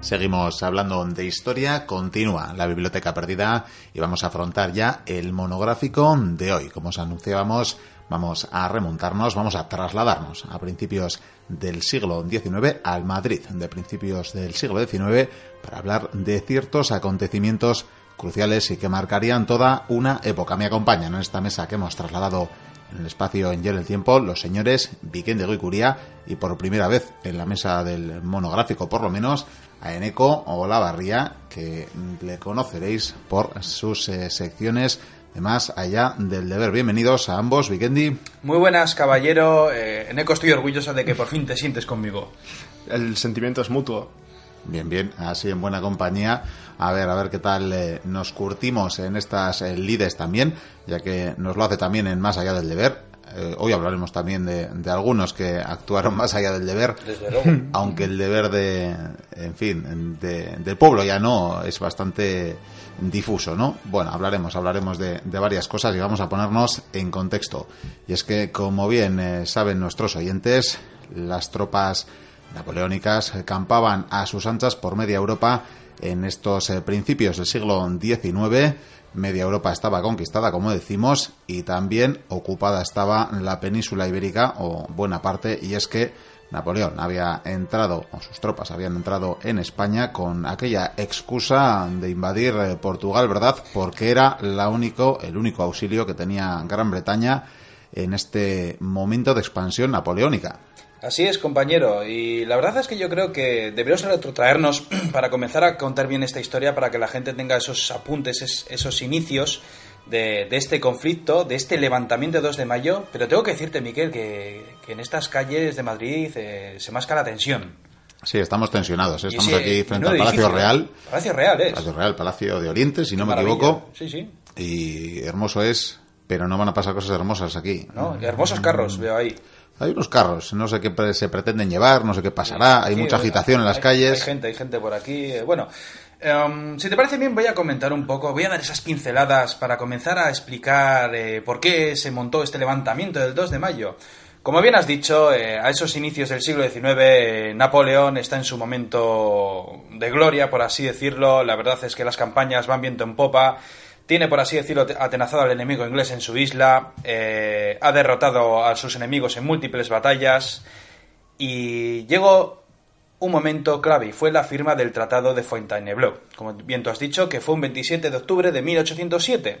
Seguimos hablando de historia, continúa la biblioteca perdida y vamos a afrontar ya el monográfico de hoy. Como os anunciábamos, vamos a remontarnos, vamos a trasladarnos a principios del siglo XIX al Madrid de principios del siglo XIX para hablar de ciertos acontecimientos cruciales y que marcarían toda una época. Me acompañan en esta mesa que hemos trasladado en el espacio en y el tiempo los señores Vicente Guicuría y por primera vez en la mesa del monográfico por lo menos a Eneco Olavarría que le conoceréis por sus eh, secciones de más allá del deber. Bienvenidos a ambos, Vikendi. Muy buenas, caballero. Eh, Eneco, estoy orgulloso de que por fin te sientes conmigo. El sentimiento es mutuo. Bien, bien, así en buena compañía. A ver, a ver qué tal eh, nos curtimos en estas eh, lides también, ya que nos lo hace también en Más allá del deber. Eh, hoy hablaremos también de, de, algunos que actuaron más allá del deber, Desde luego. aunque el deber de, en fin, de, del pueblo ya no es bastante difuso, ¿no? Bueno, hablaremos, hablaremos de, de, varias cosas y vamos a ponernos en contexto. Y es que, como bien eh, saben nuestros oyentes, las tropas napoleónicas campaban a sus anchas por media Europa en estos eh, principios del siglo XIX. Media Europa estaba conquistada, como decimos, y también ocupada estaba la península ibérica, o buena parte, y es que Napoleón había entrado, o sus tropas habían entrado en España con aquella excusa de invadir eh, Portugal, ¿verdad? Porque era la único, el único auxilio que tenía Gran Bretaña en este momento de expansión napoleónica. Así es, compañero. Y la verdad es que yo creo que deberíamos retrotraernos para comenzar a contar bien esta historia, para que la gente tenga esos apuntes, esos inicios de, de este conflicto, de este levantamiento de 2 de mayo. Pero tengo que decirte, Miquel, que, que en estas calles de Madrid eh, se masca la tensión. Sí, estamos tensionados. ¿eh? Estamos ese, aquí frente al Palacio edificio, Real. Palacio Real es. Palacio Real, Palacio de Oriente, si no me Maravilla. equivoco. Sí, sí. Y hermoso es, pero no van a pasar cosas hermosas aquí. ¿No? Hermosos carros veo ahí. Hay unos carros, no sé qué se pretenden llevar, no sé qué pasará, hay Sí, mucha bueno, agitación en las hay- calles. Hay gente, hay gente por aquí. eh, Bueno, em, si te parece bien, voy a comentar un poco, voy a dar esas pinceladas para comenzar a explicar eh, por qué se montó este levantamiento del 2 de mayo. Como bien has dicho, eh, a esos inicios del siglo XIX, eh, Napoleón está en su momento de gloria, por así decirlo. La verdad es que las campañas van viento en popa. Tiene, por así decirlo, atenazado al enemigo inglés en su isla. eh, ha derrotado a sus enemigos en múltiples batallas. Y llegó un momento clave y fue la firma del Tratado de Fontainebleau. Como bien tú has dicho, que fue un 27 de octubre de 1807.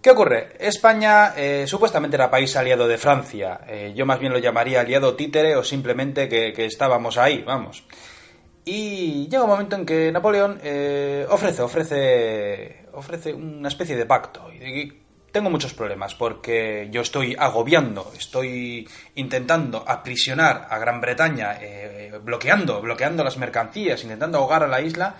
¿Qué ocurre? España eh, supuestamente era país aliado de Francia. Eh, yo más bien lo llamaría aliado títere o simplemente que, que estábamos ahí, vamos. Y llega un momento en que Napoleón eh, ofrece, ofrece, ofrece una especie de pacto. Tengo muchos problemas porque yo estoy agobiando, estoy intentando aprisionar a Gran Bretaña, eh, bloqueando, bloqueando las mercancías, intentando ahogar a la isla,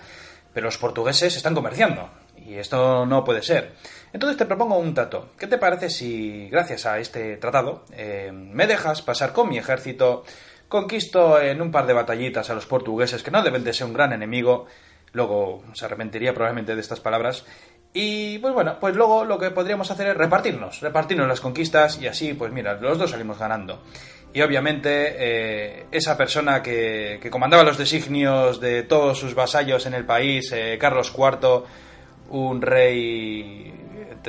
pero los portugueses están comerciando. Y esto no puede ser. Entonces te propongo un trato. ¿Qué te parece si, gracias a este tratado, eh, me dejas pasar con mi ejército, conquisto en un par de batallitas a los portugueses, que no deben de ser un gran enemigo, luego se arrepentiría probablemente de estas palabras, y pues bueno, pues luego lo que podríamos hacer es repartirnos, repartirnos las conquistas y así, pues mira, los dos salimos ganando. Y obviamente eh, esa persona que, que, comandaba los designios de todos sus vasallos en el país, eh, Carlos IV, un rey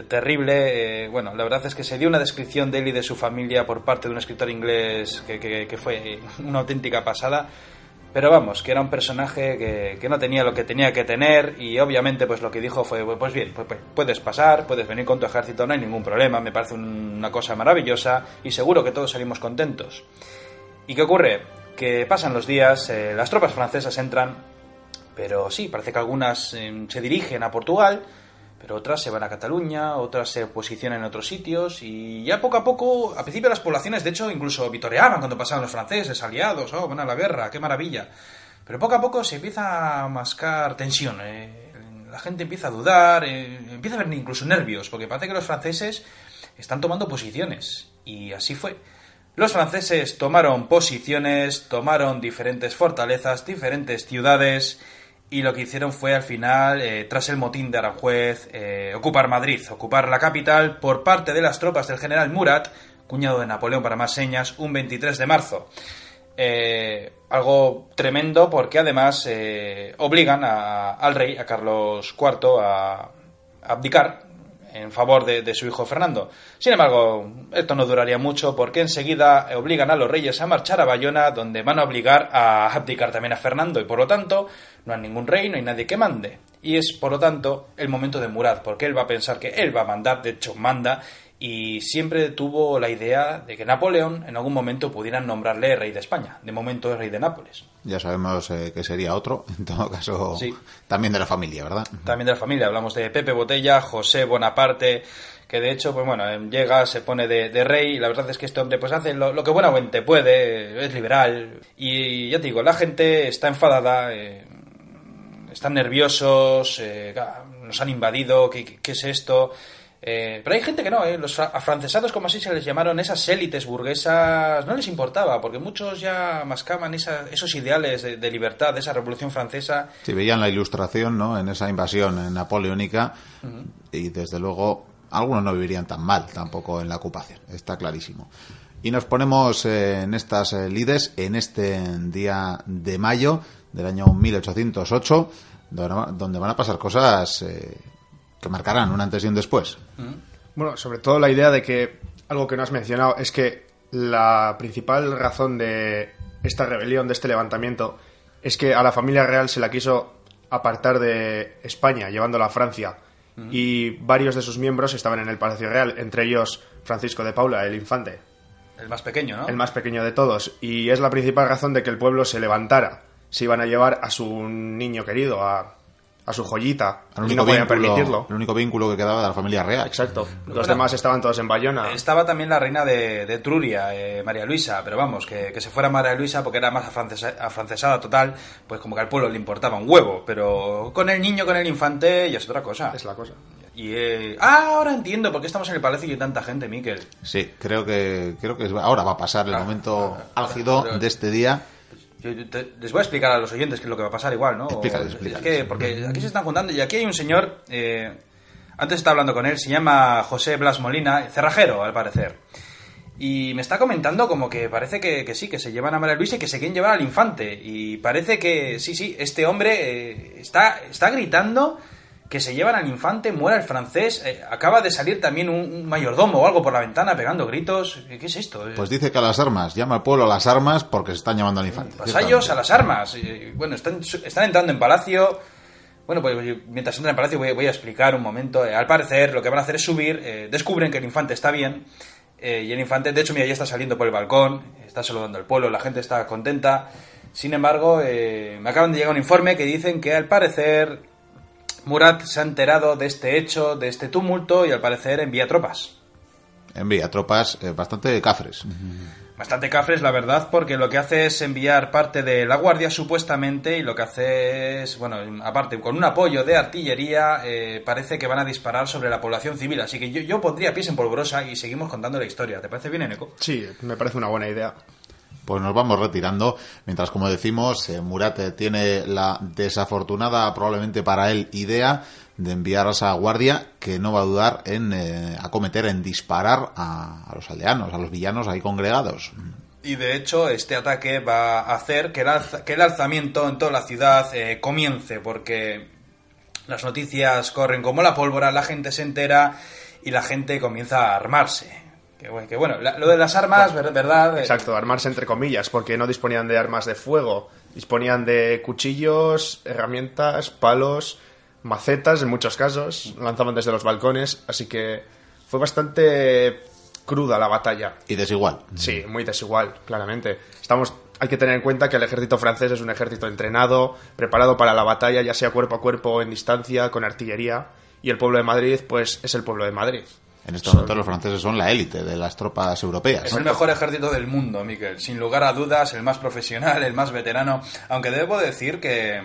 terrible. Eh, bueno, la verdad es que se dio una descripción de él y de su familia por parte de un escritor inglés que, que fue una auténtica pasada. Pero vamos, que era un personaje que, que, no tenía lo que tenía que tener y obviamente pues lo que dijo fue, pues bien, pues, pues, puedes pasar, puedes venir con tu ejército, no hay ningún problema, me parece una cosa maravillosa y seguro que todos salimos contentos. ¿Y qué ocurre? Que pasan los días, eh, las tropas francesas entran, pero sí, parece que algunas eh, se dirigen a Portugal, pero otras se van a Cataluña, otras se posicionan en otros sitios y ya poco a poco, a principio las poblaciones de hecho incluso vitoreaban cuando pasaban los franceses, aliados, oh, van a la guerra, qué maravilla. Pero poco a poco se empieza a mascar tensión, eh, la gente empieza a dudar, eh, empieza a haber incluso nervios, porque parece que los franceses están tomando posiciones y así fue. Los franceses tomaron posiciones, tomaron diferentes fortalezas, diferentes ciudades y lo que hicieron fue al final, eh, tras el motín de Aranjuez, eh, ocupar Madrid, ocupar la capital por parte de las tropas del general Murat, cuñado de Napoleón para más señas, un 23 de marzo. Eh, algo tremendo porque además obligan a- al rey, a Carlos IV, a abdicar en favor de, su hijo Fernando. Sin embargo, esto no duraría mucho porque enseguida obligan a los reyes a marchar a Bayona, donde van a obligar a abdicar también a Fernando y por lo tanto no hay ningún rey, no hay nadie que mande. Y es por lo tanto el momento de Murad, porque él va a pensar que él va a mandar, de hecho manda, y siempre tuvo la idea de que Napoleón en algún momento pudieran nombrarle rey de España. De momento es rey de Nápoles. Ya sabemos eh, que sería otro, en todo caso, Sí. también de la familia, ¿verdad? También de la familia, hablamos de Pepe Botella, José Bonaparte, que de hecho, pues bueno, eh, llega, se pone de, de rey, y la verdad es que este hombre pues hace lo, lo que buenamente puede, es liberal, y ya te digo, la gente está enfadada, eh, están nerviosos, eh, nos han invadido, ¿qué, qué- qué es esto? Eh, pero hay gente que no, eh, los fra- afrancesados, como así se les llamaron, esas élites burguesas, no les importaba, porque muchos ya mascaban esa- esos ideales de, de libertad, de esa revolución francesa, Si veían la ilustración, ¿no? En esa invasión napoleónica, y desde luego algunos no vivirían tan mal tampoco en la ocupación, está clarísimo. Y nos ponemos eh, en estas eh, lides en este día de mayo del año 1808, donde donde van a pasar cosas eh, que marcarán un antes y un después. Bueno, sobre todo la idea de que algo que no has mencionado es que la principal razón de esta rebelión, de este levantamiento, es que a la familia real se la quiso apartar de España, llevándola a Francia. Y varios de sus miembros estaban en el Palacio Real, entre ellos Francisco de Paula, el infante, el más pequeño, ¿no? el más pequeño de todos. Y es la principal razón de que el pueblo se levantara. Se iban a llevar a su niño querido, a, a su joyita, El y no podían vínculo, permitirlo. el único vínculo que quedaba de la familia real. Exacto. Los Bueno, demás estaban todos en Bayona. Estaba también la reina de, de Etruria, eh, María Luisa, pero vamos, que, que se fuera María Luisa porque era más afrancesa- afrancesada total, pues como que al pueblo le importaba un huevo, pero con el niño, con el infante, ya es otra cosa. Es la cosa. Y, eh, ah, ahora entiendo por qué estamos en el palacio y hay tanta gente, Miquel. Sí, creo que creo que ahora va a pasar el Ah, momento ah, álgido pero- de este día. Yo- yo te- les voy a explicar a los oyentes qué es lo que va a pasar igual, ¿no? Es que, porque aquí se están juntando y aquí hay un señor, eh, antes estaba hablando con él, se llama José Blas Molina, cerrajero, al parecer. Y me está comentando como que parece que, que sí, que se llevan a María Luisa y que se quieren llevar al infante. Y parece que, sí, sí, este hombre eh, está, está gritando que se llevan al infante, muera el francés. eh, acaba de salir también un, un mayordomo o algo por la ventana pegando gritos. ¿Qué es esto? Pues dice que a las armas, llama al pueblo a las armas porque se están llamando al infante. Vasallos a ciertamente. las armas. Bueno, están, están entrando en palacio. Bueno, pues mientras entran en palacio voy, voy a explicar un momento. Eh, al parecer, lo que van a hacer es subir. eh, descubren que el infante está bien. eh, y el infante, de hecho, mira, ya está saliendo por el balcón. Está saludando al pueblo. La gente está contenta. Sin embargo, eh, me acaban de llegar un informe que dicen que al parecer Murat se ha enterado de este hecho, de este tumulto, y al parecer envía tropas. Envía tropas eh, bastante cafres. Bastante cafres, la verdad, porque lo que hace es enviar parte de la guardia, supuestamente, y lo que hace es, bueno, aparte, con un apoyo de artillería, eh, parece que van a disparar sobre la población civil. Así que yo, yo pondría pies en polvorosa y seguimos contando la historia. ¿Te parece bien, Eneco? Sí, me parece una buena idea. Pues nos vamos retirando, mientras como decimos, eh, Murat eh, tiene la desafortunada, probablemente para él, idea de enviar a esa guardia que no va a dudar en eh, acometer, en disparar a, los aldeanos, a los villanos ahí congregados. Y de hecho, este ataque va a hacer que el, que el alzamiento en toda la ciudad eh, comience, porque las noticias corren como la pólvora, la gente se entera y la gente comienza a armarse. Que, bueno, que bueno, la- lo de las armas, ver- ¿verdad? Eh, Exacto, armarse entre comillas, porque no disponían de armas de fuego, disponían de cuchillos, herramientas, palos, macetas en muchos casos, lanzaban desde los balcones, así que fue bastante cruda la batalla. Y desigual. Sí, muy desigual, claramente. Estamos, hay que tener en cuenta que el ejército francés es un ejército entrenado, preparado para la batalla, ya sea cuerpo a cuerpo o en distancia, con artillería, y el pueblo de Madrid, pues es el pueblo de Madrid. En estos momentos los franceses son la élite de las tropas europeas. Es el mejor ejército del mundo, Miquel. Sin lugar a dudas, el más profesional, el más veterano. Aunque debo decir que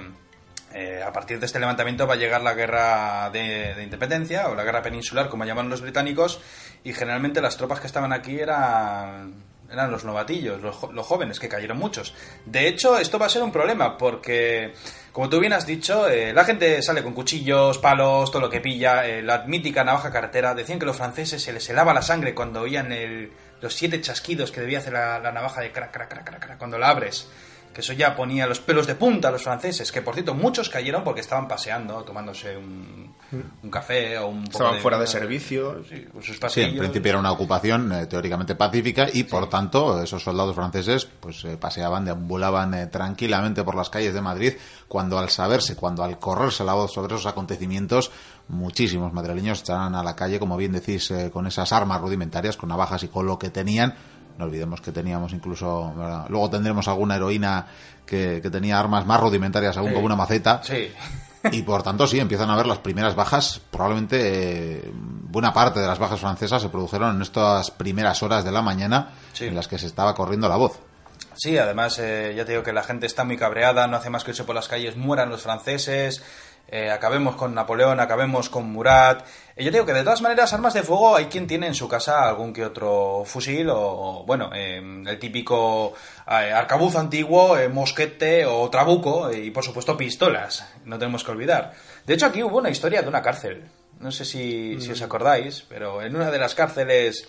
eh, a partir de este levantamiento va a llegar la guerra de, de independencia o la guerra peninsular, como llaman los británicos, y generalmente las tropas que estaban aquí eran eran los novatillos, los, los, jóvenes, que cayeron muchos. De hecho, esto va a ser un problema, porque, como tú bien has dicho, eh, la gente sale con cuchillos, palos, todo lo que pilla, eh, la mítica navaja carretera. Decían que los franceses se les helaba la sangre cuando oían el, los siete chasquidos que debía hacer la, la navaja de crac, crac, crac, crac, cuando la abres que eso ya ponía los pelos de punta a los franceses, que por cierto muchos cayeron porque estaban paseando, tomándose un, un café o un... Estaban fuera de servicio. Sí, con sus Sí, en principio era una ocupación eh, teóricamente pacífica y por tanto esos soldados franceses pues eh, paseaban, deambulaban eh, tranquilamente por las calles de Madrid cuando al saberse, cuando al correrse la voz sobre esos acontecimientos muchísimos madrileños estaban a la calle, como bien decís, con esas armas rudimentarias, con navajas y con lo que tenían no olvidemos que teníamos incluso. ¿verdad? Luego tendremos alguna heroína que, que, tenía armas más rudimentarias, aún Sí. como una maceta. Sí. Y por tanto, sí, empiezan a ver las primeras bajas. Probablemente eh, buena parte de las bajas francesas se produjeron en estas primeras horas de la mañana Sí. en las que se estaba corriendo la voz. Sí, además, eh, ya te digo que la gente está muy cabreada, no hace más que irse por las calles, mueran los franceses, eh, acabemos con Napoleón, acabemos con Murat. Eh, yo digo que de todas maneras, armas de fuego, hay quien tiene en su casa algún que otro fusil o, o, bueno, eh, el típico eh, arcabuz antiguo, mosquete o trabuco y, por supuesto, pistolas, no tenemos que olvidar. De hecho, aquí hubo una historia de una cárcel. No sé si, si os acordáis, pero en una de las cárceles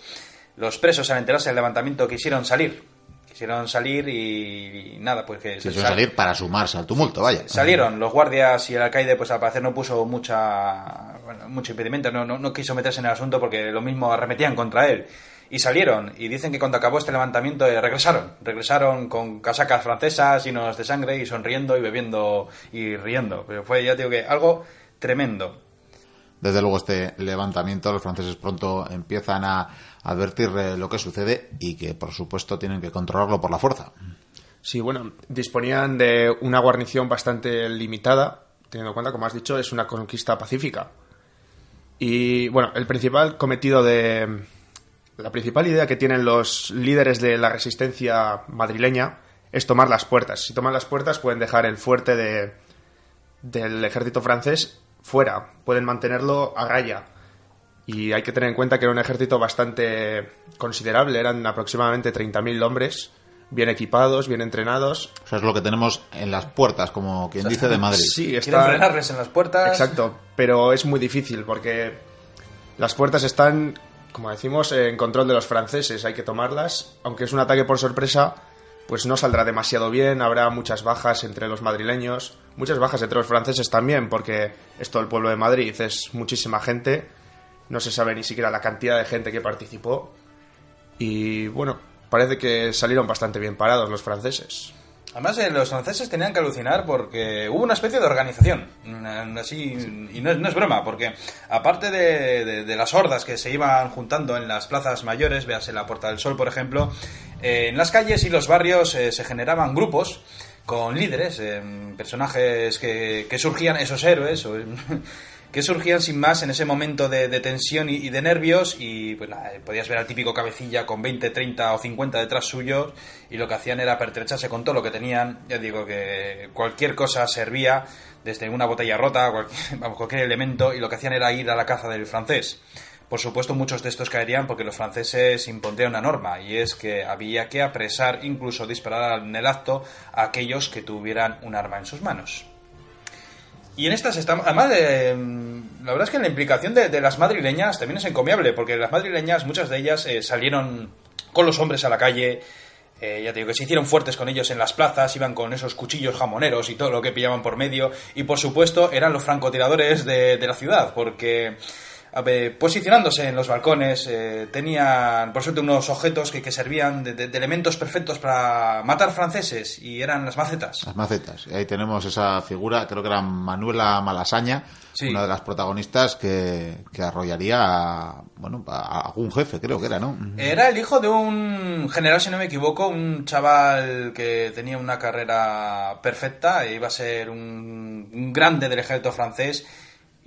los presos al enterarse del levantamiento quisieron salir. Quisieron salir y, y nada, pues que... Suele salir para sumarse al tumulto, vaya. Salieron los guardias y el alcaide, pues al parecer no puso mucha, bueno, mucho impedimento, no, no, no quiso meterse en el asunto porque lo mismo arremetían contra él. Y salieron, y dicen que cuando acabó este levantamiento eh, regresaron. Regresaron con casacas francesas, llenos de sangre y sonriendo y bebiendo y riendo. Pero fue, ya digo que, algo tremendo. Desde luego este levantamiento los franceses pronto empiezan a advertir eh, lo que sucede y que por supuesto tienen que controlarlo por la fuerza. Sí, bueno, disponían de una guarnición bastante limitada, teniendo en cuenta, como has dicho, es una conquista pacífica. Y bueno, el principal cometido de. La principal idea que tienen los líderes de la resistencia madrileña es tomar las puertas. Si toman las puertas, pueden dejar el fuerte de, del ejército francés fuera, pueden mantenerlo a raya. Y hay que tener en cuenta que era un ejército bastante considerable, eran aproximadamente 30.000 hombres, bien equipados, bien entrenados. O sea, es lo que tenemos en las puertas, como quien dice, de Madrid. Sí, Quieren está... frenarles en las puertas. Exacto, pero es muy difícil porque las puertas están, como decimos, en control de los franceses. Hay que tomarlas, aunque es un ataque por sorpresa, pues no saldrá demasiado bien. Habrá muchas bajas entre los madrileños, muchas bajas entre los franceses también, porque esto el pueblo de Madrid es muchísima gente. No se sabe ni siquiera la cantidad de gente que participó. Y bueno, parece que salieron bastante bien parados los franceses. Además, eh, los franceses tenían que alucinar porque hubo una especie de organización. mm, Así, y no es, broma, porque aparte de, las hordas que se iban juntando en las plazas mayores, véase la Puerta del Sol, por ejemplo, eh, en las calles y los barrios eh, se generaban grupos con líderes, personajes que, surgían, esos héroes, que surgían sin más en ese momento de, tensión y, de nervios y pues eh, podías ver al típico cabecilla con 20, 30 o 50 detrás suyos y lo que hacían era pertrecharse con todo lo que tenían, ya digo que cualquier cosa servía, desde una botella rota, cualquier, cualquier elemento y lo que hacían era ir a la caza del francés. Por supuesto, muchos de estos caerían porque los franceses impondrían una norma, y es que había que apresar, incluso disparar en el acto, a aquellos que tuvieran un arma en sus manos. Y en estas estamos. Además, eh, la verdad es que la implicación de, de las madrileñas también es encomiable, porque las madrileñas, muchas de ellas eh, salieron con los hombres a la calle. eh, ya te digo que se hicieron fuertes con ellos en las plazas, iban con esos cuchillos jamoneros y todo lo que pillaban por medio. Y por supuesto, eran los francotiradores de, de la ciudad, porque posicionándose en los balcones, eh, tenían por suerte unos objetos que, que servían de, de- de elementos perfectos para matar franceses, y eran las macetas. Las macetas. Y ahí tenemos esa figura, creo que era Manuela Malasaña, Sí. una de las protagonistas que, que arrollaría a, bueno, a algún jefe, creo que era, ¿no? Era el hijo de un general, si no me equivoco, un chaval que tenía una carrera perfecta, e iba a ser un, un grande del ejército francés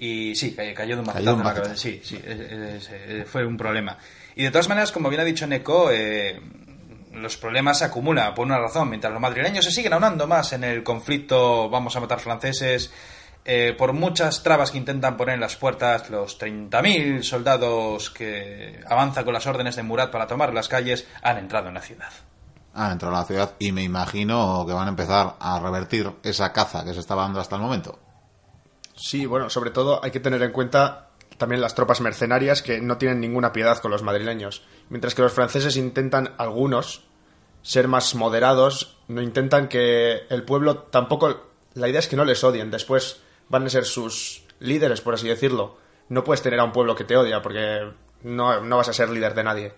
y sí, ca- cayó de un macetazo un en la macetazo. cabeza. Sí, sí, es- es- es- fue un problema. Y de todas maneras, como bien ha dicho Neko, eh, los problemas se acumulan por una razón. Mientras los madrileños se siguen aunando más en el conflicto, vamos a matar franceses, eh, por muchas trabas que intentan poner en las puertas, los 30.000 soldados que avanzan con las órdenes de Murat para tomar las calles han entrado en la ciudad. Han entrado en la ciudad y me imagino que van a empezar a revertir esa caza que se estaba dando hasta el momento. Sí, bueno, sobre todo hay que tener en cuenta también las tropas mercenarias que no tienen ninguna piedad con los madrileños. Mientras que los franceses intentan, algunos, ser más moderados, no intentan que el pueblo tampoco... La idea es que no les odien, después van a ser sus líderes, por así decirlo. No puedes tener a un pueblo que te odia porque no, no vas a ser líder de nadie.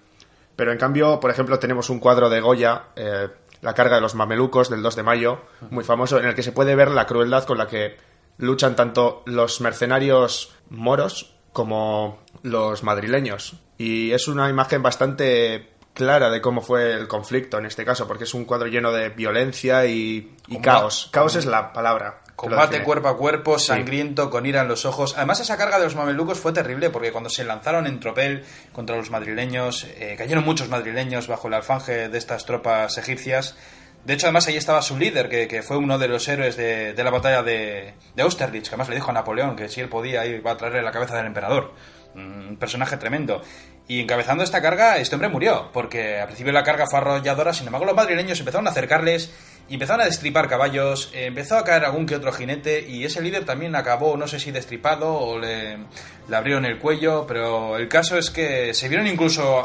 Pero en cambio, por ejemplo, tenemos un cuadro de Goya, eh, La carga de los mamelucos, del 2 de mayo, muy famoso, en el que se puede ver la crueldad con la que luchan tanto los mercenarios moros como los madrileños. Y es una imagen bastante clara de cómo fue el conflicto en este caso, porque es un cuadro lleno de violencia y, y caos. Caos es la palabra. Combate cuerpo a cuerpo, sangriento, con ira en los ojos. Además, esa carga de los mamelucos fue terrible porque cuando se lanzaron en tropel contra los madrileños, eh, cayeron muchos madrileños bajo el alfanje de estas tropas egipcias. De hecho, además, ahí estaba su líder, que, que fue uno de los héroes de, de la batalla de, de Austerlitz, que además le dijo a Napoleón que si él podía iba a traerle la cabeza del emperador. Un personaje tremendo. Y encabezando esta carga, este hombre murió, porque al principio la carga fue arrolladora, sin embargo los madrileños empezaron a acercarles empezaron a destripar caballos, eh, empezó a caer algún que otro jinete y ese líder también acabó, no sé si destripado o le, abrieron el cuello, pero el caso es que se vieron incluso,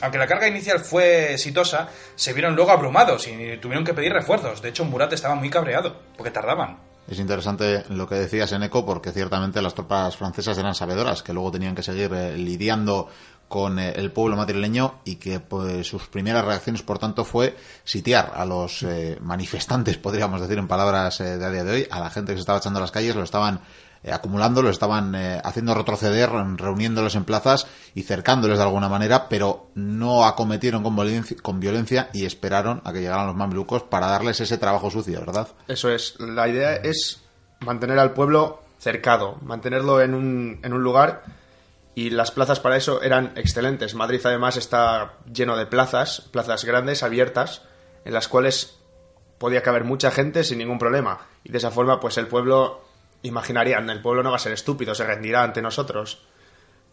aunque la carga inicial fue exitosa, se vieron luego abrumados y tuvieron que pedir refuerzos. De hecho, Murat estaba muy cabreado, porque tardaban. Es interesante lo que decías, Eneco, porque ciertamente las tropas francesas eran sabedoras, que luego tenían que seguir eh, lidiando con eh, el pueblo madrileño y que pues, sus primeras reacciones, por tanto, fue sitiar a los eh, manifestantes, podríamos decir en palabras eh, de a día de hoy, a la gente que se estaba echando a las calles, lo estaban eh, acumulando, lo estaban eh, haciendo retroceder, reuniéndolos en plazas y cercándoles de alguna manera, pero no acometieron con violencia, y esperaron a que llegaran los mamelucos para darles ese trabajo sucio, ¿verdad? Eso es. La idea es mantener al pueblo cercado, mantenerlo en un, en un lugar y las plazas para eso eran excelentes. Madrid además está lleno de plazas, plazas grandes, abiertas, en las cuales podía caber mucha gente sin ningún problema. Y de esa forma, pues el pueblo, imaginarían, el pueblo no va a ser estúpido, se rendirá ante nosotros.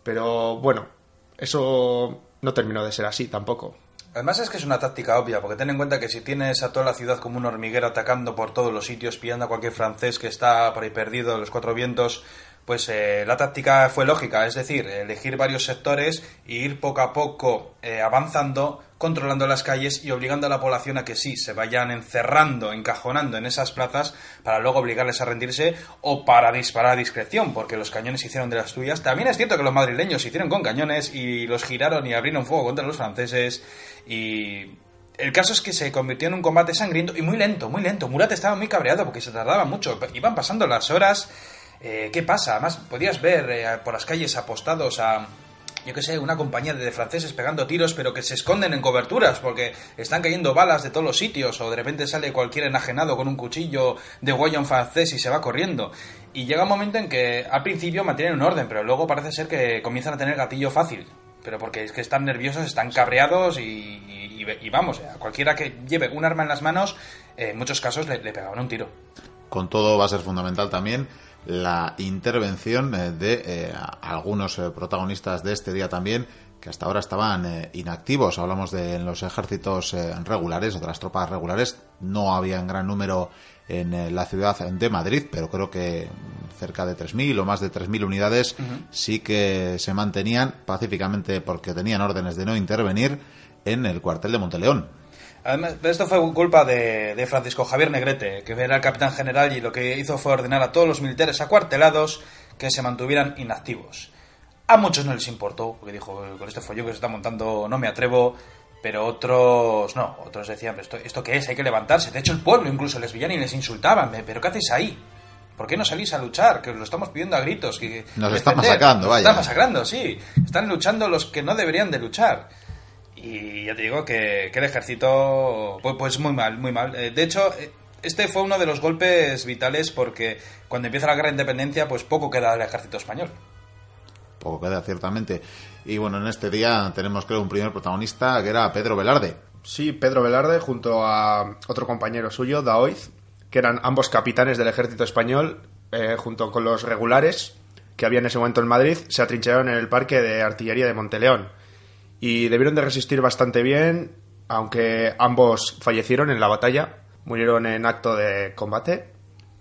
Pero bueno, eso no terminó de ser así tampoco. Además es que es una táctica obvia, porque ten en cuenta que si tienes a toda la ciudad como un hormiguero atacando por todos los sitios, pillando a cualquier francés que está por ahí perdido de los cuatro vientos, pues eh, la táctica fue lógica, es decir, elegir varios sectores e ir poco a poco eh, avanzando, controlando las calles y obligando a la población a que sí, se vayan encerrando, encajonando en esas plazas para luego obligarles a rendirse o para disparar a discreción, porque los cañones hicieron de las tuyas. También es cierto que los madrileños hicieron con cañones y los giraron y abrieron fuego contra los franceses y el caso es que se convirtió en un combate sangriento y muy lento, muy lento. Murat estaba muy cabreado porque se tardaba mucho. Iban pasando las horas. Eh, ¿Qué pasa? Además, podías ver eh, por las calles apostados a, yo qué sé, una compañía de franceses pegando tiros, pero que se esconden en coberturas porque están cayendo balas de todos los sitios o de repente sale cualquier enajenado con un cuchillo de guayón francés y se va corriendo. Y llega un momento en que al principio mantienen un orden, pero luego parece ser que comienzan a tener gatillo fácil. Pero porque es que están nerviosos, están cabreados y, y- y vamos, a cualquiera que lleve un arma en las manos, eh, en muchos casos le, le pegaban un tiro. Con todo va a ser fundamental también la intervención eh, de eh, algunos eh, protagonistas de este día también que hasta ahora estaban eh, inactivos. Hablamos de los ejércitos eh, regulares o de las tropas regulares. No había en gran número en eh, la ciudad de Madrid, pero creo que cerca de 3.000 o más de 3.000 unidades sí que se mantenían pacíficamente porque tenían órdenes de no intervenir en el cuartel de Monteleón. Además, esto fue culpa de, de Francisco Javier Negrete, que era el capitán general y lo que hizo fue ordenar a todos los militares acuartelados que se mantuvieran inactivos. A muchos no les importó, porque dijo, con este follón que se está montando no me atrevo, pero otros no, otros decían, "Pero esto, ¿esto qué es? Hay que levantarse. De hecho, el pueblo incluso les veían y les insultaban, ¿pero qué hacéis ahí? ¿Por qué no salís a luchar? Que os lo estamos pidiendo a gritos. Que, Nos defender. están masacrando, Nos vaya. Están masacrando, sí. Están luchando los que no deberían de luchar. Y ya te digo que, que el ejército, pues, pues muy mal, muy mal. Eh, De hecho, eh, este fue uno de los golpes vitales porque cuando empieza la guerra de independencia, pues poco queda del ejército español. Poco queda, ciertamente. Y bueno, en este día tenemos, creo, un primer protagonista que era Pedro Velarde. Sí, Pedro Velarde junto a otro compañero suyo, Daoiz, que eran ambos capitanes del ejército español, eh, junto con los regulares que había en ese momento en Madrid, se atrincheraron en el parque de artillería de Monteleón. Y debieron de resistir bastante bien, aunque ambos fallecieron en la batalla, murieron en acto de combate.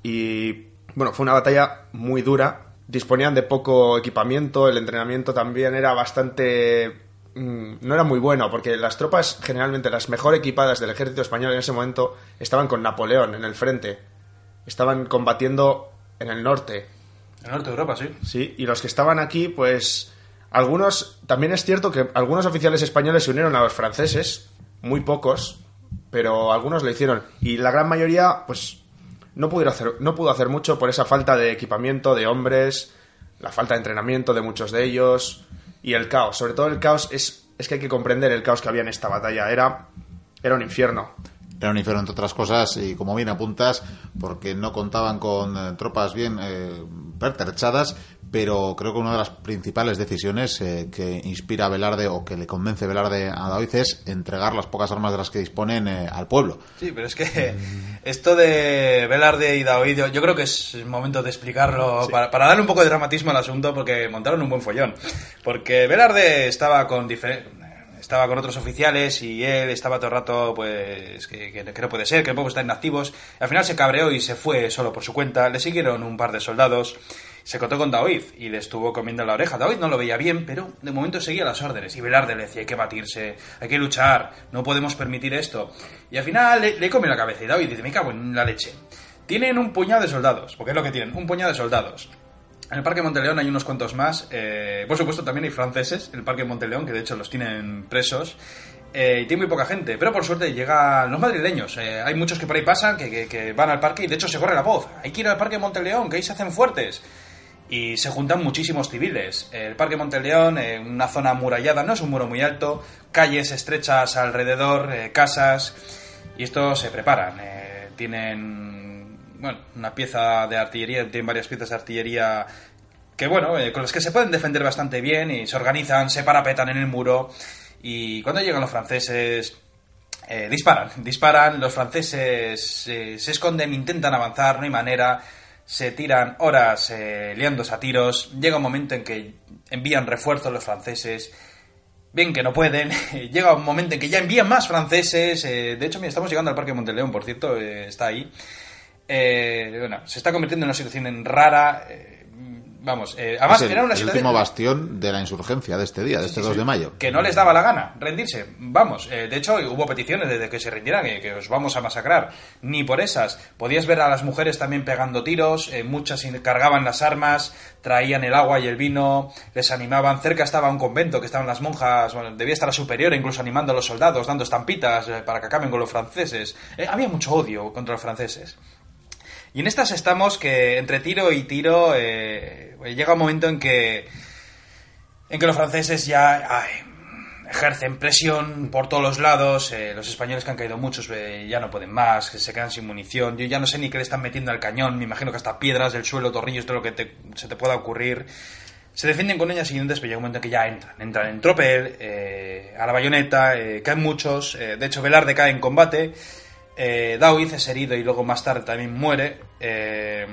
Y bueno, fue una batalla muy dura. Disponían de poco equipamiento, el entrenamiento también era bastante mm, no era muy bueno, porque las tropas, generalmente las mejor equipadas del ejército español en ese momento, estaban con Napoleón en el frente. Estaban combatiendo en el norte. En el norte de Europa, sí. Sí, y los que estaban aquí, pues algunos, también es cierto que algunos oficiales españoles se unieron a los franceses, muy pocos, pero algunos lo hicieron. Y la gran mayoría, pues no, pudieron hacer, no pudo hacer mucho por esa falta de equipamiento, de hombres, la falta de entrenamiento de muchos de ellos y el caos. Sobre todo el caos es, es que hay que comprender el caos que había en esta batalla. Era, era un infierno. Era un infierno, entre otras cosas, y como bien apuntas, porque no contaban con eh, tropas bien eh, pertrechadas, pero creo que una de las principales decisiones eh, que inspira a Velarde o que le convence Velarde a David es entregar las pocas armas de las que disponen eh, al pueblo. Sí, pero es que esto de Velarde y David, yo creo que es el momento de explicarlo para, para darle un poco de dramatismo al asunto, porque montaron un buen follón. Porque Velarde estaba con diferentes estaba con otros oficiales y él estaba todo el rato, pues, que, que- que no puede ser, que no podemos estar inactivos. Al final se cabreó y se fue solo por su cuenta. Le siguieron un par de soldados. Se contó con David y le estuvo comiendo la oreja. David no lo veía bien, pero de momento seguía las órdenes. Y Velarde le decía, hay que batirse, hay que luchar, no podemos permitir esto. Y al final le, le comió la cabeza y David dice, me cago en la leche. Tienen un puñado de soldados, porque es lo que tienen, un puñado de soldados. En el Parque Monteleón hay unos cuantos más. eh, por supuesto, también hay franceses en el Parque Monteleón, que de hecho los tienen presos. eh, y tiene muy poca gente. Pero por suerte llegan los madrileños. eh, hay muchos que por ahí pasan, que, que- que van al parque y de hecho se corre la voz. Hay que ir al Parque Monteleón, que ahí se hacen fuertes. Y se juntan muchísimos civiles. El Parque Monteleón, eh, una zona amurallada, no es un muro muy alto, calles estrechas alrededor, eh, casas. Y estos se preparan. eh, tienen, bueno, una pieza de artillería, tienen varias piezas de artillería que, bueno, eh, con las que se pueden defender bastante bien y se organizan, se parapetan en el muro. Y cuando llegan los franceses, eh, disparan, disparan, los franceses eh, se esconden, intentan avanzar, no hay manera, se tiran horas eh, liándose a tiros, llega un momento en que envían refuerzos los franceses, ven que no pueden, llega un momento en que ya envían más franceses, de hecho mira, estamos llegando al Parque Monteleón, por cierto, está ahí, Eh, bueno, se está convirtiendo en una situación en rara, eh, vamos, eh, además el, era una el situación... último bastión de la insurgencia de este día, de este 2 de mayo. Que no les daba la gana rendirse. Vamos, eh, de hecho hubo peticiones desde que se rindieran, que, que os vamos a masacrar. Ni por esas. Podías ver a las mujeres también pegando tiros, eh, muchas cargaban las armas, traían el agua y el vino, les animaban. Cerca estaba un convento que estaban las monjas, bueno, debía estar la superior incluso animando a los soldados, dando estampitas para que acaben con los franceses. Había mucho odio contra los franceses. Y en estas estamos que entre tiro y tiro eh, llega un momento en que en que los franceses ya ejercen presión por todos los lados, eh, los españoles que han caído muchos eh, ya no pueden más, se quedan sin munición, yo ya no sé ni qué le están metiendo al cañón, me imagino que hasta piedras del suelo, tornillos, todo lo que te- se te pueda ocurrir. Se defienden con ellas siguientes, pero llega un momento en que ya entran. Entran en tropel, eh, a la bayoneta, eh, caen muchos. de hecho, Velarde cae en combate. Eh, Daoiz es herido y luego más tarde también muere. Eh,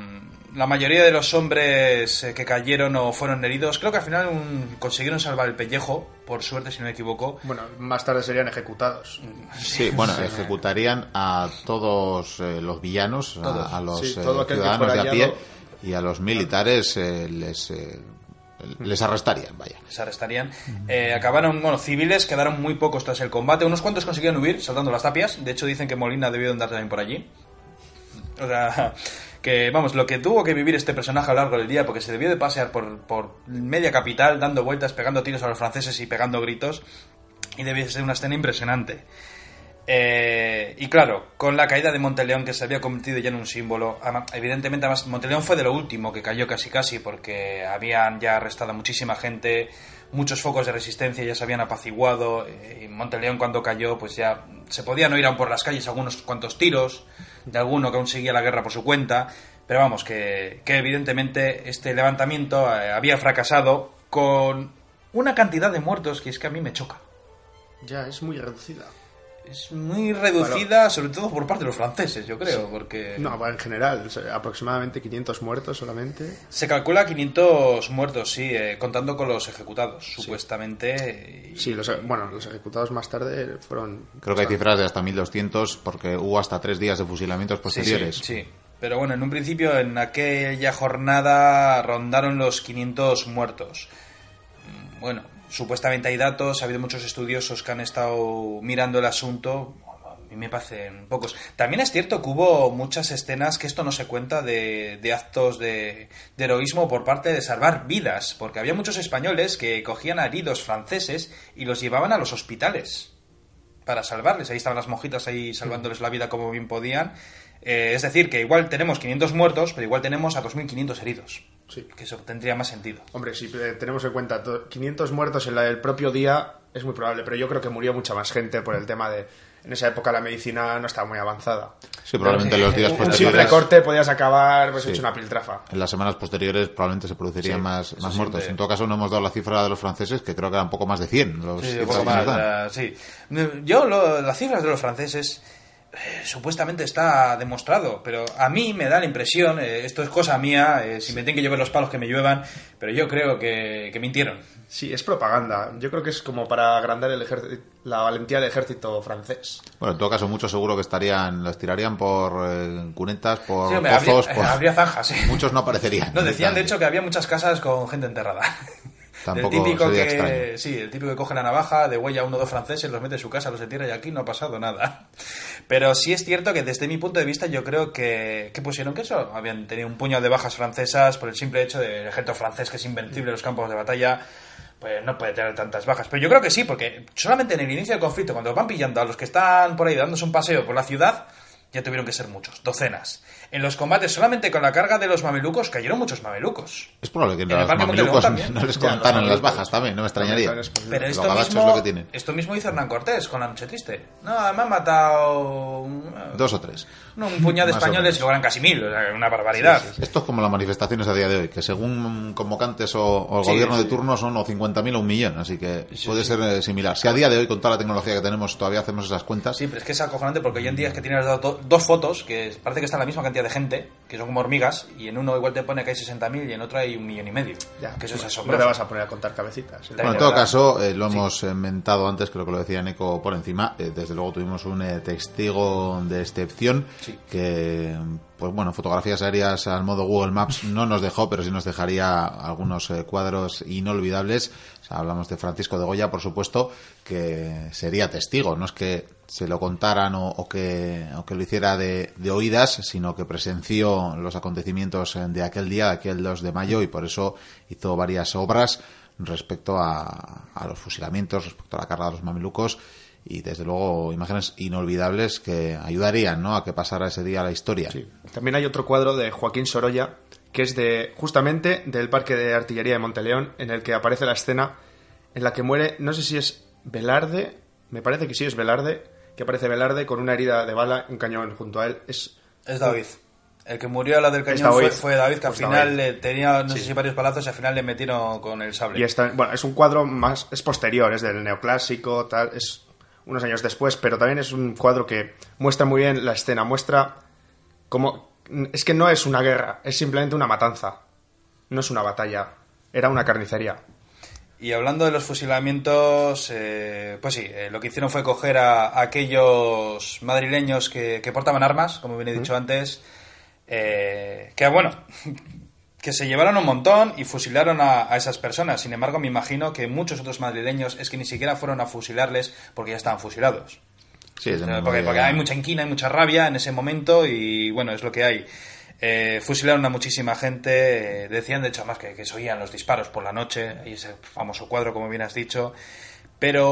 la mayoría de los hombres eh, que cayeron o fueron heridos, creo que al final un- consiguieron salvar el pellejo, por suerte, si no me equivoco. Bueno, más tarde serían ejecutados. Sí, bueno, ejecutarían a todos eh, los villanos, a- Todos. a, los Sí, eh, ciudadanos de a pie y a los militares eh, les, eh, les arrestarían, vaya. se arrestarían. Eh, acabaron, bueno, civiles quedaron muy pocos tras el combate. Unos cuantos consiguieron huir saltando las tapias. De hecho, dicen que Molina debió de andar también por allí. O sea, que vamos, lo que tuvo que vivir este personaje a lo largo del día, porque se debió de pasear por, por media capital, dando vueltas, pegando tiros a los franceses y pegando gritos. Y debió ser una escena impresionante. Eh, y claro, con la caída de Monteleón, que se había convertido ya en un símbolo, evidentemente, además, Monteleón fue de lo último que cayó casi casi, porque habían ya arrestado a muchísima gente, muchos focos de resistencia ya se habían apaciguado, eh, y Monteleón cuando cayó, pues ya se podían oír aún por las calles algunos cuantos tiros, de alguno que aún seguía la guerra por su cuenta, pero vamos, que, que evidentemente este levantamiento eh, había fracasado con una cantidad de muertos que es que a mí me choca. Ya, es muy reducida. Es muy reducida, sobre todo por parte de los franceses, yo creo, porque... No, bueno, en general, aproximadamente 500 muertos solamente. Se calcula 500 muertos, sí, eh, contando con los ejecutados, supuestamente. y- Sí, los, bueno, los ejecutados más tarde fueron... Creo que hay cifras de hasta 1200 porque hubo hasta tres días de fusilamientos posteriores. Sí, sí. Pero bueno, en un principio, en aquella jornada rondaron los 500 muertos. Mm, Bueno, supuestamente hay datos, ha habido muchos estudiosos que han estado mirando el asunto. Mí me parecen pocos. También es cierto que hubo muchas escenas que esto no se cuenta de, actos de, heroísmo por parte de salvar vidas, porque había muchos españoles que cogían a heridos franceses y los llevaban a los hospitales para salvarles. Ahí estaban las monjitas ahí salvándoles la vida como bien podían. Eh, es decir, que igual tenemos 500 muertos, pero igual tenemos a 2.500 heridos. Sí. Que eso tendría más sentido. Hombre, si eh, tenemos en cuenta to- 500 muertos en la del propio día, es muy probable, pero yo creo que murió mucha más gente por el tema de... En esa época la medicina no estaba muy avanzada. Sí, probablemente en los días Un simple posteriores, corte podías acabar pues, Sí. hecho una piltrafa. en las semanas posteriores, probablemente se producirían Sí, más, más muertos. En todo caso, no hemos dado la cifra de los franceses, que creo que eran poco más de 100. Los Sí, un poco más, sí. Yo, lo- las cifras de los franceses, eh, supuestamente está demostrado, pero a mí me da la impresión, eh, esto es cosa mía, eh, si me tienen que llover los palos que me lluevan, pero yo creo que, que mintieron. Sí, es propaganda. Yo creo que es como para agrandar el ejército- la valentía del ejército francés. Bueno, en todo caso, muchos seguro que estarían, los tirarían por eh, cunetas, por Sí, hombre, pozos, habría, por... habría zanjas, sí. Muchos no aparecerían. No, decían de hecho que había muchas casas con gente enterrada. Tampoco el típico sería que, extraño. sí, el típico que coge la navaja, de huella a uno o dos franceses, los mete en su casa, los entierra y aquí no ha pasado nada. Pero sí es cierto que desde mi punto de vista yo creo que, que pusieron que eso, habían tenido un puñado de bajas francesas por el simple hecho del ejército francés que es invencible en los campos de batalla, pues no puede tener tantas bajas. Pero yo creo que sí, porque solamente en el inicio del conflicto, cuando van pillando a los que están por ahí dándose un paseo por la ciudad, ya tuvieron que ser muchos, docenas. En los combates solamente con la carga de los mamelucos cayeron muchos mamelucos. Es probable que En el los mamelucos también. no les los las bajas también, no me extrañaría. Es. Pero esto mismo, lo que tienen. esto mismo hizo Hernán Cortés con la noche triste. No, me han matado un, Dos o tres. no, un puñado de españoles y luego eran casi mil, o sea, una barbaridad. Esto es como las manifestaciones a día de hoy, que según convocantes o, o el Sí, gobierno sí. de turno son o 50.000 o un millón, así que puede ser eh, similar. Si a día de hoy, con toda la tecnología que tenemos, todavía hacemos esas cuentas, Sí, pero es que es acojonante porque hoy en día es que tienes do- dos fotos que parece que están la misma cantidad de gente, que son como hormigas, y en uno igual te pone que hay 60.000 y en otro hay un millón y medio. Ya, que eso es no asombroso. te vas a poner a contar cabecitas. También Bueno, en todo verdad. caso, eh, lo hemos eh, mentado antes, creo que lo decía Neko por encima. eh, desde luego tuvimos un eh, testigo de excepción Sí. que, pues bueno, fotografías aéreas al modo Google Maps no nos dejó, pero sí nos dejaría algunos eh, cuadros inolvidables. O sea, hablamos de Francisco de Goya, por supuesto, que sería testigo. No es que se lo contaran o, o que, o que lo hiciera de, de oídas, sino que presenció los acontecimientos eh, de aquel día, de aquel 2 de mayo, y por eso hizo varias obras respecto a, los fusilamientos, respecto a la carga de los mamelucos y desde luego imágenes inolvidables que ayudarían ¿no? a que pasara ese día la historia. También hay otro cuadro de Joaquín Sorolla, que es de justamente del Parque de Artillería de Monteleón, en el que aparece la escena en la que muere, no sé si es Velarde, me parece que sí es Velarde, que aparece Velarde con una herida de bala, un cañón junto a él. Es Es David. El que murió a la del cañón fue, David. fue David, que al Pues final le tenía, no sé Sí. si varios palazos, y al final le metieron con el sable. Y está, bueno, es un cuadro más, es posterior, es del neoclásico, tal, es unos años después, pero también es un cuadro que muestra muy bien la escena, muestra como, es que no es una guerra, es simplemente una matanza, no es una batalla, era una carnicería. Y hablando de los fusilamientos, eh, pues sí, eh, lo que hicieron fue coger a, a aquellos madrileños que, que portaban armas, como bien he dicho antes, eh, que bueno, que se llevaron un montón y fusilaron a, a esas personas. Sin embargo, me imagino que muchos otros madrileños es que ni siquiera fueron a fusilarles porque ya estaban fusilados. Sí, es de Porque, porque hay mucha inquina, hay mucha rabia en ese momento y bueno, es lo que hay. Eh, fusilaron a muchísima gente, eh, decían de hecho más que, que se oían los disparos por la noche, y ese famoso cuadro como bien has dicho, pero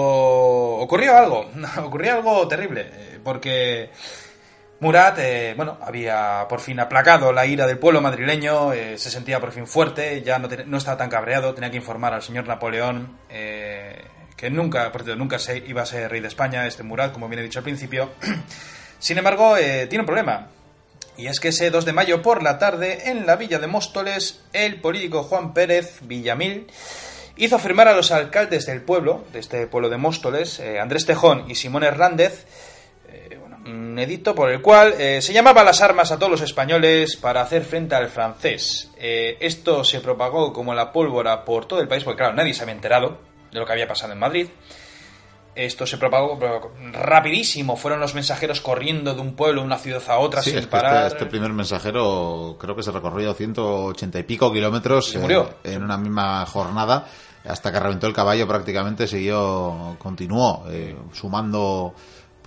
ocurrió algo, ocurrió algo terrible, eh, porque Murat, eh, bueno, había por fin aplacado la ira del pueblo madrileño, se sentía por fin fuerte, ya no, no estaba tan cabreado, tenía que informar al señor Napoleón que nunca, por cierto, nunca se iba a ser rey de España, este Murat, como bien he dicho al principio. Sin embargo, tiene un problema. Y es que ese 2 de mayo por la tarde, en la villa de Móstoles, el político Juan Pérez Villamil hizo firmar a los alcaldes del pueblo, de este pueblo de Móstoles, eh, Andrés Tejón y Simón Hernández, eh, bueno, un edicto por el cual eh, se llamaba las armas a todos los españoles para hacer frente al francés. Eh, esto se propagó como la pólvora por todo el país, porque claro, nadie se había enterado de lo que había pasado en Madrid. Esto se propagó pero rapidísimo, fueron los mensajeros corriendo de un pueblo, de una ciudad a otra Sí, sin es que parar. este, este primer mensajero creo que se recorrió 180 y pico kilómetros Y murió. eh, en una misma jornada hasta que reventó el caballo prácticamente siguió continuó eh, sumando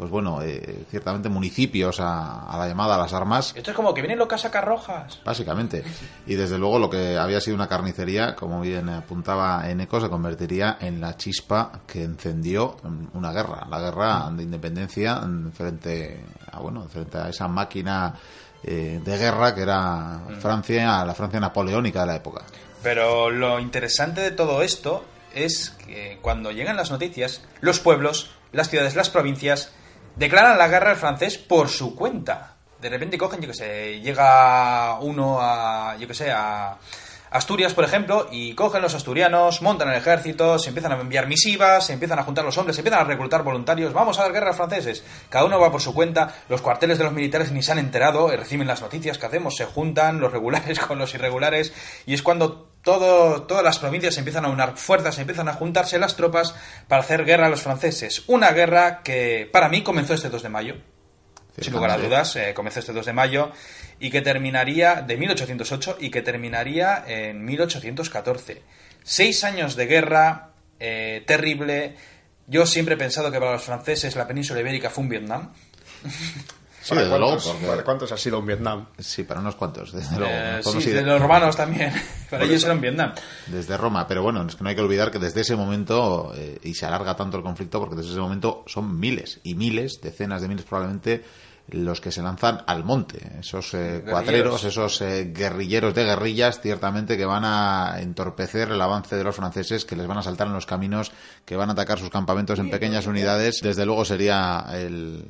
pues bueno eh, ciertamente municipios a, a la llamada a las armas. Esto es como que vienen los casacarrojas. básicamente. Y desde luego lo que había sido una carnicería como bien apuntaba Eneco se convertiría en la chispa que encendió una guerra la guerra de independencia en frente a bueno frente a esa máquina eh, de guerra que era Francia la Francia napoleónica de la época. Pero lo interesante de todo esto es que cuando llegan las noticias, los pueblos, las ciudades, las provincias declaran la guerra al francés por su cuenta. De repente cogen, yo que sé, llega uno a, yo que sé, a Asturias, por ejemplo, y cogen los asturianos, montan el ejército, se empiezan a enviar misivas, se empiezan a juntar los hombres, se empiezan a reclutar voluntarios, vamos a dar guerra a los franceses. Cada uno va por su cuenta, los cuarteles de los militares ni se han enterado, reciben las noticias que hacemos, se juntan los regulares con los irregulares, y es cuando todo, todas las provincias empiezan a unar fuerzas, empiezan a juntarse las tropas para hacer guerra a los franceses. Una guerra que para mí comenzó este 2 de mayo, sin lugar a dudas, eh, comenzó este 2 de mayo y que terminaría de 1808 y que terminaría en 1814. Seis años de guerra eh, terrible. Yo siempre he pensado que para los franceses la península ibérica fue un Vietnam. sí ¿Para desde luego porque- para cuántos ha sido un Vietnam? sí para unos cuantos desde luego Eh, No podemos sí, ir- de los romanos también. para ellos era un Vietnam. desde Roma, pero bueno, es que no hay que olvidar que desde ese momento, eh, y se alarga tanto el conflicto, porque desde ese momento son miles y miles, decenas de miles probablemente, los que se lanzan al monte, esos eh, cuatreros, esos eh, guerrilleros de guerrillas, ciertamente que van a entorpecer el avance de los franceses, que les van a saltar en los caminos, que van a atacar sus campamentos en pequeñas unidades. Desde luego sería el-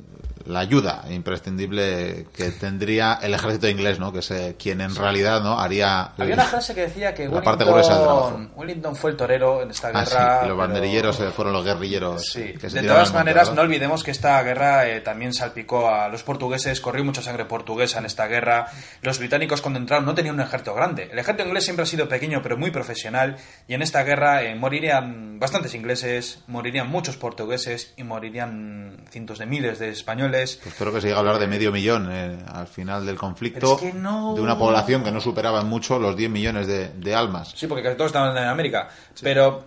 la ayuda imprescindible que tendría el ejército inglés, ¿no? Que es eh, quien en realidad no haría Había una frase que decía que La parte gruesa del. Wellington, Wellington fue el torero en esta Ah, guerra. sí, y los pero- banderilleros eh, fueron los guerrilleros. Sí, que se de todas maneras, no olvidemos que esta guerra eh, también salpicó a los portugueses, corrió mucha sangre portuguesa en esta guerra. Los británicos cuando entraron no tenían un ejército grande. El ejército inglés siempre ha sido pequeño pero muy profesional y en esta guerra eh, morirían bastantes ingleses, morirían muchos portugueses y morirían cientos de miles de españoles. Pues creo que se llega a hablar de medio millón eh, al final del conflicto. Es que no- De una población que no superaba mucho los 10 millones de, de almas. Sí, porque casi todos estaban en América. Pero,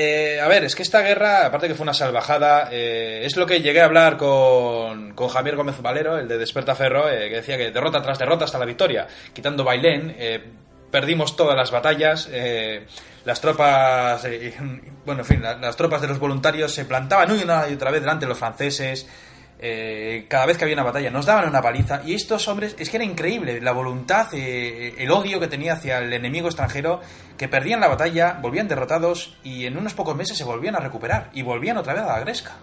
eh, a ver, es que esta guerra, aparte que fue una salvajada, eh, es lo que llegué a hablar con, con Javier Gómez Valero, el de Despertaferro, eh, que decía que derrota tras derrota hasta la victoria. Quitando Bailén, eh, perdimos todas las batallas, eh, las tropas, bueno, en fin, la- las tropas de los voluntarios se plantaban una y otra vez delante de los franceses. Eh, cada vez que había una batalla nos daban una paliza y estos hombres es que era increíble la voluntad eh, el odio que tenía hacia el enemigo extranjero que perdían la batalla volvían derrotados y en unos pocos meses se volvían a recuperar y volvían otra vez a la gresca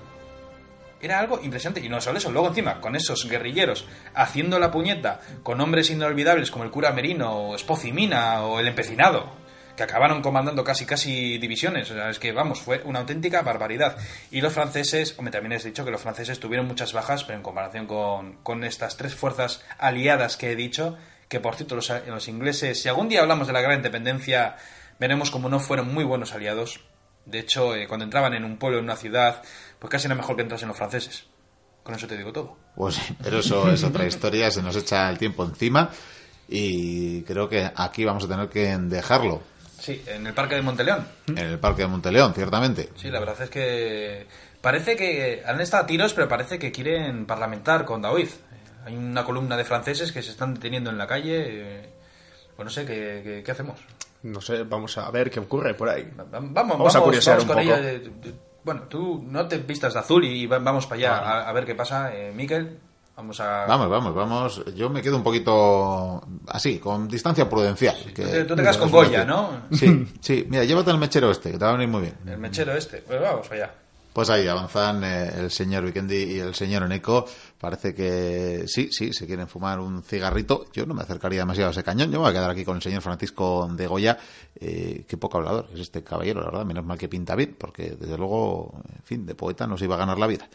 era algo impresionante. Y no solo eso, luego encima, con esos guerrilleros haciendo la puñeta, con hombres inolvidables como el cura Merino, o Espocimina o el empecinado, que acabaron comandando casi casi divisiones. O sea, es que, vamos, fue una auténtica barbaridad. Y los franceses, hombre, también has dicho que los franceses tuvieron muchas bajas, pero en comparación con, con estas tres fuerzas aliadas que he dicho, que por cierto, los, ingleses, si algún día hablamos de la gran independencia, veremos como no fueron muy buenos aliados. De hecho, eh, cuando entraban en un pueblo, en una ciudad, pues casi era mejor que entrasen los franceses. Con eso te digo todo. Pues pero eso es otra historia, se nos echa el tiempo encima y creo que aquí vamos a tener que dejarlo Sí, en el parque de Monteleón. en el Parque de Monteleón, ciertamente. Sí, la verdad es que parece que han estado a tiros, pero parece que quieren parlamentar con Daoiz. Hay una columna de franceses que se están deteniendo en la calle. eh, Pues no sé, ¿qué, qué, qué hacemos? No sé, vamos a ver qué ocurre por ahí. Va- Vamos, vamos, Vamos a curiosear vamos un con poco. ella. eh, eh, Bueno, tú no te vistas de azul y va- vamos para allá a, a ver qué pasa. Eh, Miquel, vamos a... Vamos, vamos, vamos. Yo me quedo un poquito así, con distancia prudencial. que- Tú te, tú te quedas con Goya, ¿no? Sí, sí. Mira, llévate el mechero este, que te va a venir muy bien. El mechero este. Pues vamos allá. Pues ahí avanzan eh, el señor Vikendi y el señor Oneco. Parece que sí, sí, se quieren fumar un cigarrito. Yo no me acercaría demasiado a ese cañón. Yo me voy a quedar aquí con el señor Francisco de Goya. Eh, qué poco hablador es este caballero, la verdad. Menos mal que pinta bien, porque desde luego, en fin, de poeta no se iba a ganar la vida.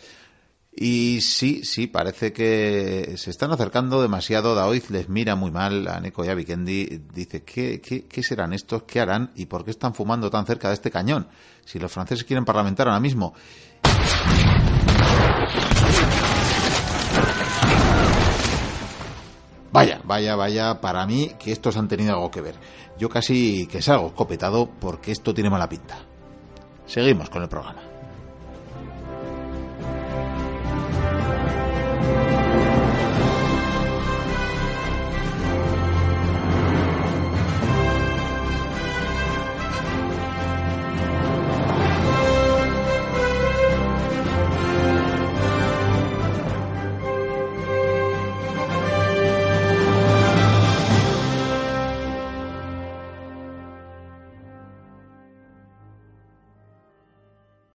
Y sí, sí, parece que se están acercando demasiado. Daoiz les mira muy mal a Neko y a Vikendi. Dice, ¿qué, qué, serán estos? ¿Qué harán? ¿Y por qué están fumando tan cerca de este cañón? Si los franceses quieren parlamentar ahora mismo. Vaya, vaya, vaya, para mí que estos han tenido algo que ver. Yo casi que salgo copetado porque esto tiene mala pinta. Seguimos con el programa.